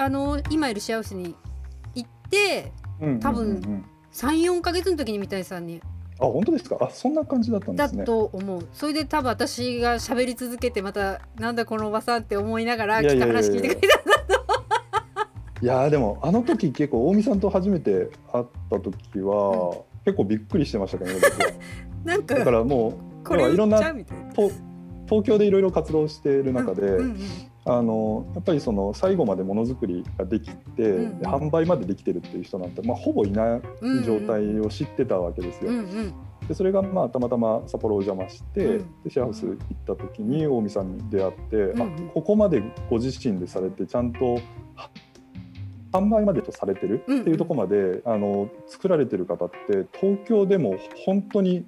あの今いるシェアハウスに行ってうん多分うんうん。うん34か月の時に三谷さんに。あ本当ですか？あそんな感じだったんでだすね。と思う。それで多分私が喋り続けてまたなんだこのおばさんって思いながら来たいやいやいや。いや話聞いてくれたいやーでもあの時結構近江さんと初めて会った時は、結構びっくりしてましたけどね なんかだからもうこれいろんな東京でいろいろ活動している中で、うんうんあのやっぱりその最後までものづくりができて、うんで販売までできてるっていう人なんて、まあ、ほぼいない状態を知ってたわけですよ。うんうんでそれがまあたまたま札幌お邪魔して、うん。でシェアハウス行った時に近江さんに出会って、うんあここまでご自身でされてちゃんとは販売までとされてるっていうところまで、あの作られてる方って東京でも本当に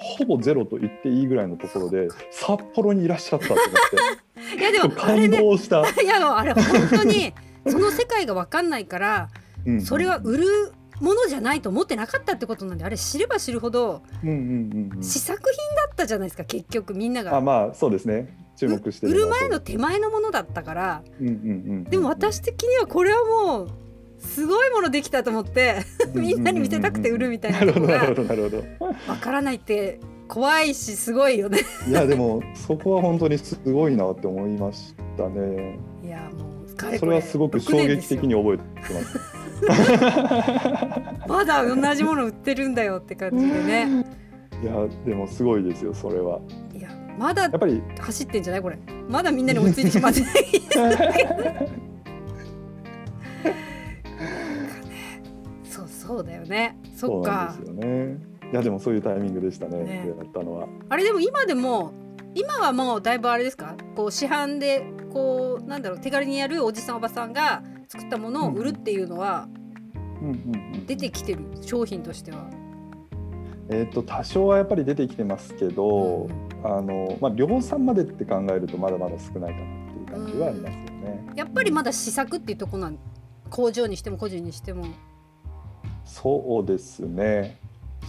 ほぼゼロと言っていいぐらいのところで札幌にいらっしゃったって思って。いやでもあれ感ね動した。いやあれ本当にその世界が分かんないからうんそれは売るものじゃないと思ってなかったってことなんであれ知れば知るほどうんうんうんうん。試作品だったじゃないですか結局みんなあが。まあそうですね。注目して売るは前の手前のものだったから。うんうんうんうん。でも私的にはこれはもうすごいものできたと思ってみんなに見せたくて売るみたいななるほどなとこがるほどなるほど。分からないって怖いしすごいよね。いやでもそこは本当にすごいなって思いましたね。いやもうそれはすごく衝撃的に覚えてます。まだ同じもの売ってるんだよって感じでね。いやでもすごいですよそれは。いやまだやっぱり走ってんじゃないこれ。まだみんなに追いついてしまってない だよね。そっか。んですよね。いやでもそういうタイミングでしたねね。出会ったのは。あれでも今でも今はもうだいぶあれですか？こう市販でこうなんだろう手軽にやるおじさんおばさんが作ったものを売るっていうのはうんうんうん出てきてる商品としては？えっと多少はやっぱり出てきてますけど、あのまあ量産までって考えるとまだまだ少ないかなっていう感じはありますよね。やっぱりまだ試作っていうとこなん工場にしても個人にしてもそうですね。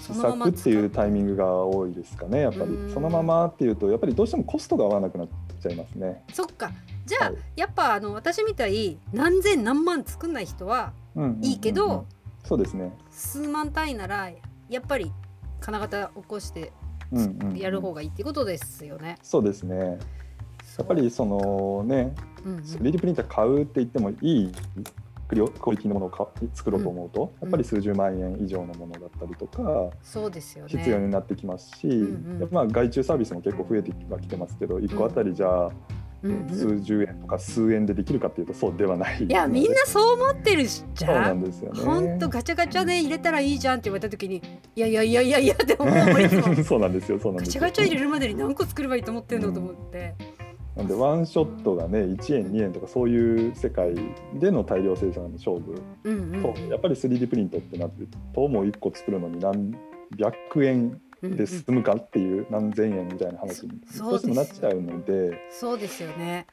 試作っていうタイミングが多いですかね。やっぱうんりそのままっていうとやっぱりどうしてもコストが合わなくなっちゃいますね。そっかじゃあ、はいやっぱあの私みたい何千何万作んない人はうんうんうんうんいいけど、そうですね。数万単位ならやっぱり金型起こしてうんうんうんやる方がいいっていうことですよね。そうですね。やっぱりそのね、うんうん 3D プリンター買うって言ってもいいクリオクオリティのものを買作ろうと思うと、うんやっぱり数十万円以上のものだったりとかそうですよね。必要になってきますし、んうんまあ外注サービスも結構増えてはきてますけど、1個あたりじゃあうんうん数十円とか数円でできるかっていうとそうではないいやみんなそう思ってるしじそうなゃん。んですよね。ほんとガチャガチャで入れたらいいじゃんって言われた時にいやいやいやいやいやって思う そうなんですよそうなんガですよチャガチャ入れるまでに何個作ればいいと思ってんのと思って。なんでワンショットがね1円2円とかそういう世界での大量生産の勝負。うんうん。と、やっぱり 3D プリントってなってるともう1個作るのに何百円で済むかっていう何千円みたいな話にそどうしてもなっちゃうので。そうですよね。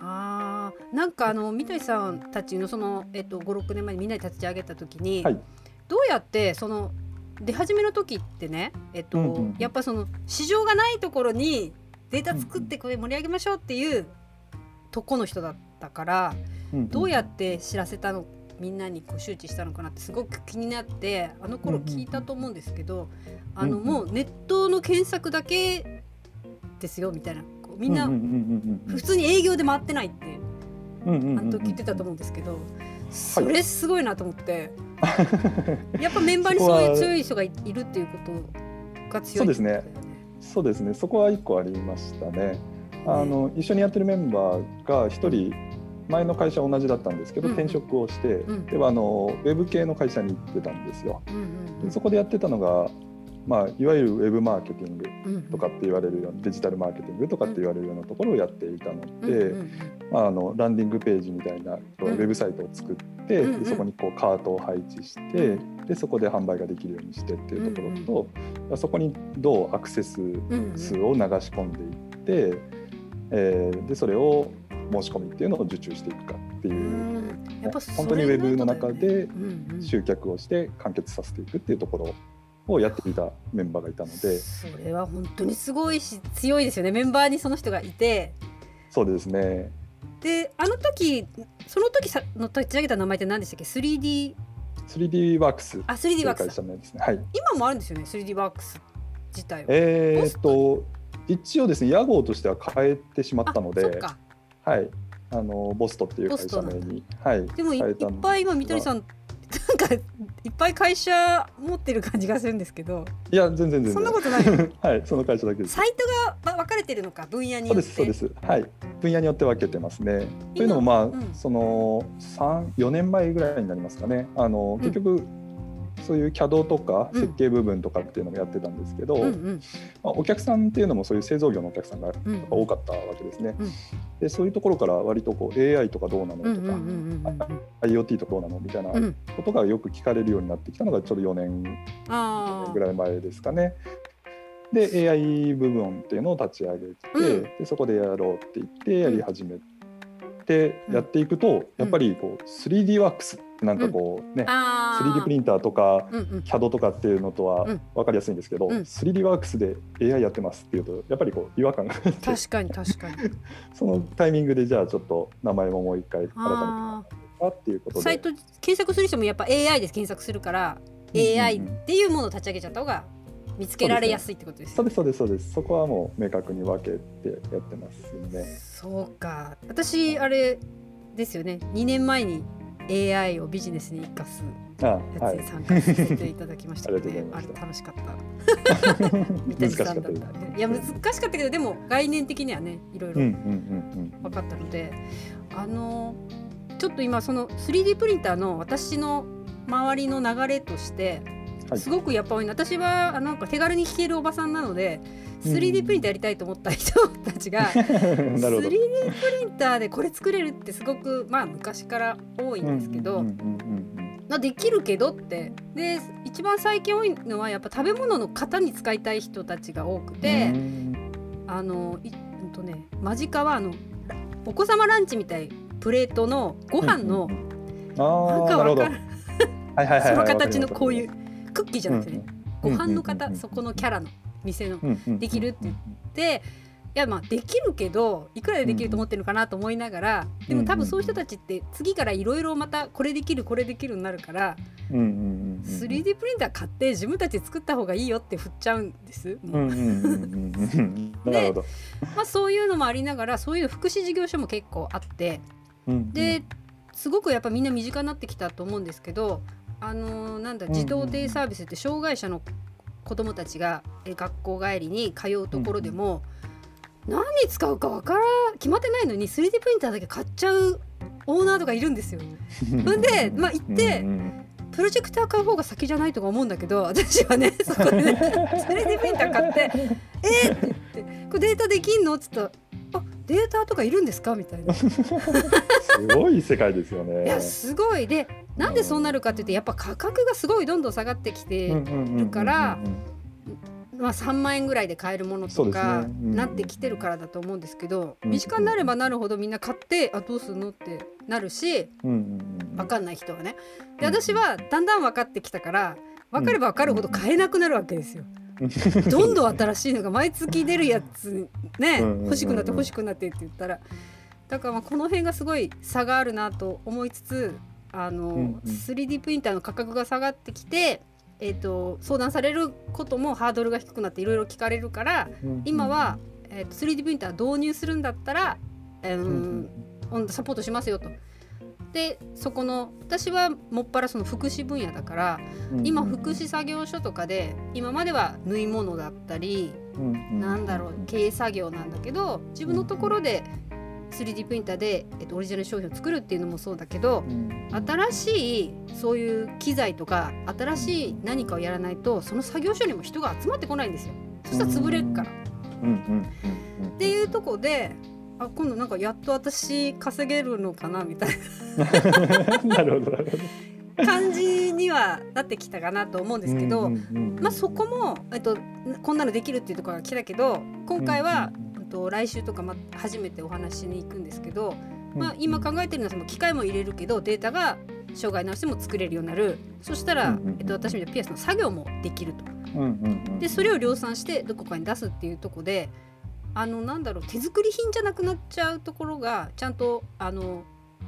あーなんかあの三谷さんたちのその、えっと、56年前にみんなで立ち上げた時に、はい。どうやってその出始めの時ってね、えっとうんうんうん。やっぱその市場がないところにデータ作ってこれ盛り上げましょうっていうとこの人だったからどうやって知らせたのみんなにこう周知したのかなってすごく気になってあの頃聞いたと思うんですけど、あのもうネットの検索だけですよみたいな。こうみんな普通に営業で回ってないってあの時言ってたと思うんですけど、それすごいなと思って、やっぱメンバーにそういう強い人がいいるっていうことが強いってことだよね。そうですね。そこは1個ありましたね。あの一緒にやってるメンバーが1人前の会社同じだったんですけど、うん。転職をして、うん。ではあのウェブ系の会社に行ってたんですよ。うんうん。でそこでやってたのが、まあ、いわゆるウェブマーケティングとかって言われるようなデジタルマーケティングとかって言われるようなところをやっていたのうんで、まあ、あのランディングページみたいなウうんェブサイトを作って、でそこにこうカートを配置して、でそこで販売ができるようにしてっていうところと、そこにどうアクセス数を流し込んでいって、えーでそれを申し込みっていうのを受注していくかっていう。本当にウェブの中で集客をして完結させていくっていうところをやっていたメンバーがいたので。それは本当にすごいし強いですよね。メンバーにその人がいて。そうですね。であの時その時さの立ち上げた名前って何でしたっけ？3D 3D ワークス。あ 3D ワークス、ね。はい、今もあるんですよね 3D ワークス自体は。えー、っと一応ですね屋号としては変えてしまったので。はい。あのボストっていう会社名に。はい。でもいっぱい今三谷さんなんかいっぱい会社持ってる感じがするんですけど。いや全然全然。そんなことない はいその会社だけです。サイトが分かれてるのか分野にそうですそうです。はい。分野によって分けてますね。というのもまあ、うん、その三四年前ぐらいになりますかね。あの結局、うんそういう CAD とか設計部分とかっていうのもやってたんですけど、うんうん、まあ、お客さんっていうのもそういう製造業のお客さんが多かったわけですね。うん、でそういうところから割とこう AI とかどうなのとか IoT とかどうなのみたいなことがよく聞かれるようになってきたのがちょうど4年ぐらい前ですかね。で AI 部分っていうのを立ち上げて、うん、でそこでやろうって言ってやり始めてやっていくと、やっぱりこう 3D ワークスなんかこうね、うん、3D プリンターとか CAD とかっていうのとは分かりやすいんですけど、うん、3D ワークスで AI やってますっていうとやっぱりこう違和感が。確かに確かに。そのタイミングでじゃあちょっと名前ももう一回改めてかっていうことで。サイト検索する人もやっぱ AI で検索するから、AI っていうものを立ち上げちゃった方が見つけられやすいってことですそうですそうですそうです。そこはもう明確に分けてやってますね。そうか。私あれですよね。2年前に AI をビジネスに生かすやつに参加させていただきましたので、あれ楽しかった。三谷さんだった。いや難しかったけどでも概念的にはねいろいろ分かったので、あのちょっと今その 3D プリンターの私の周りの流れとして。すごくやっぱり私はなんか手軽に弾けるおばさんなので 3D プリンターやりたいと思った人たちが 3D プリンターでこれ作れるってすごくまあ昔から多いんですけど。できるけどって。で一番最近多いのはやっぱ食べ物の型に使いたい人たちが多くてあのい、うんとね、間近はあのお子様ランチみたいプレートのご飯の、なんかわかる。その形のこういうクッキーじゃなくてね、ご飯の型、そこのキャラの店の、できるって言っていやまあできるけどいくらでできると思ってるのかなと思いながら、でも多分そういう人たちって次からいろいろまたこれできるこれできるになるから、3D プリンター買って自分たちで作った方がいいよって振っちゃうんです。で、まあ、そういうのもありながらそういう福祉事業所も結構あって、ですごくやっぱみんな身近になってきたと思うんですけどあのー、なんだ児童デイサービスって障害者の子どもたちが学校帰りに通うところでも、うん、何に使うか分から決まってないのに 3D プリンターだけ買っちゃうオーナーとかいるんですよ。ほんで、まあ、行って、プロジェクター買う方が先じゃないとか思うんだけど 私はねそこでね 3D プリンター買って「えっ!」って言って「これデータできんの?」っつったら「あデータとかいるんですか?」みたいな。すごい世界ですよね。いやすごいでなんでそうなるかって言ってやっぱ価格がすごいどんどん下がってきてるからまあ3万円ぐらいで買えるものとかなってきてるからだと思うんですけど身近になればなるほどみんな買ってあどうするのってなるし分かんない人はね。で私はだんだん分かってきたから分かれば分かるほど買えなくなるわけですよ。どんどん新しいのが毎月出るやつね欲しくなって欲しくなってって言ったら。だからまあこの辺がすごい差があるなと思いつつあの、うんうん、3D プリンターの価格が下がってきて、えーと、相談されることもハードルが低くなっていろいろ聞かれるから、うんうん、今は、えーと、3D プリンター導入するんだったら、えー、うんうん、サポートしますよと。でそこの私はもっぱらその福祉分野だから、うんうん、今福祉作業所とかで今までは縫い物だったり、うんうん、なんだろう経営作業なんだけど自分のところで 3D プリンターで、えっと、オリジナル商品を作るっていうのもそうだけど、うん、新しいそういう機材とか新しい何かをやらないとその作業所にも人が集まってこないんですよ。そしたら潰れるから。っていうとこであ今度なんかやっと私稼げるのかなみたいな。なるほど。感じにはなってきたかなと思うんですけど、まあそこも、えっと、こんなのできるっていうところが来たけど今回はと来週とかま初めてお話しに行くんですけど、まあ、今考えてるのはその機械も入れるけどデータが障害なしでも作れるようになる。そしたら、えっと、私みたいなピアスの作業もできると。でそれを量産してどこかに出すっていうとこであのなんだろう手作り品じゃなくなっちゃうところがちゃんとあの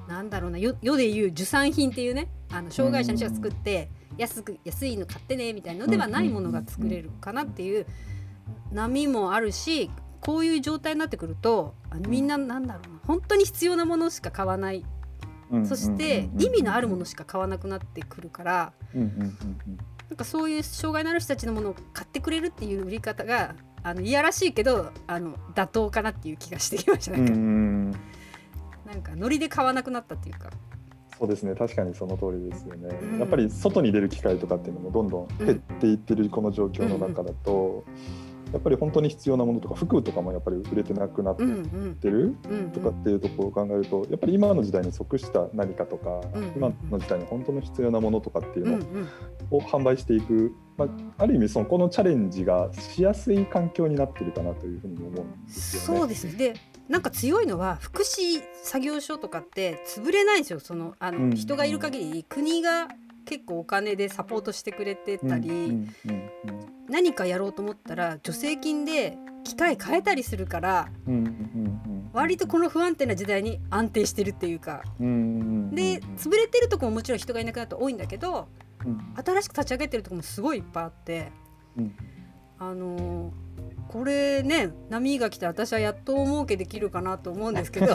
なんだろうな世でいう受産品っていうねあの障害者の人が作って安く安いの買ってねみたいのではないものが作れるかなっていう波もあるしこういう状態になってくるとあのみんななんだろうな本当に必要なものしか買わない。そして意味のあるものしか買わなくなってくるからなんかそういう障害のある人たちのものを買ってくれるっていう売り方があのいやらしいけどあの妥当かなっていう気がしてきました。なんかなんかノリで買わなくなったっていうか。そうですね。確かにその通りですよね、うん、やっぱり外に出る機会とかっていうのもどんどん減っていってるこの状況の中だと、うんうんやっぱり本当に必要なものとか服とかもやっぱり売れてなくなってるとかっていうところを考えるとやっぱり今の時代に即した何かとか、今の時代に本当の必要なものとかっていうのを販売していく、まあ、ある意味そのこのチャレンジがしやすい環境になってるかなというふうに思うんですよね。そうですでなんか強いのは福祉作業所とかって潰れないんですよそのあの、人がいる限り国が結構お金でサポートしてくれてたり、何かやろうと思ったら助成金で機械変えたりするから、割とこの不安定な時代に安定してるっていうか、で潰れてるとこももちろん人がいなくなって多いんだけど、新しく立ち上げてるとこもすごいいっぱいあって、あのこれね波が来て私はやっと儲けできるかなと思うんですけど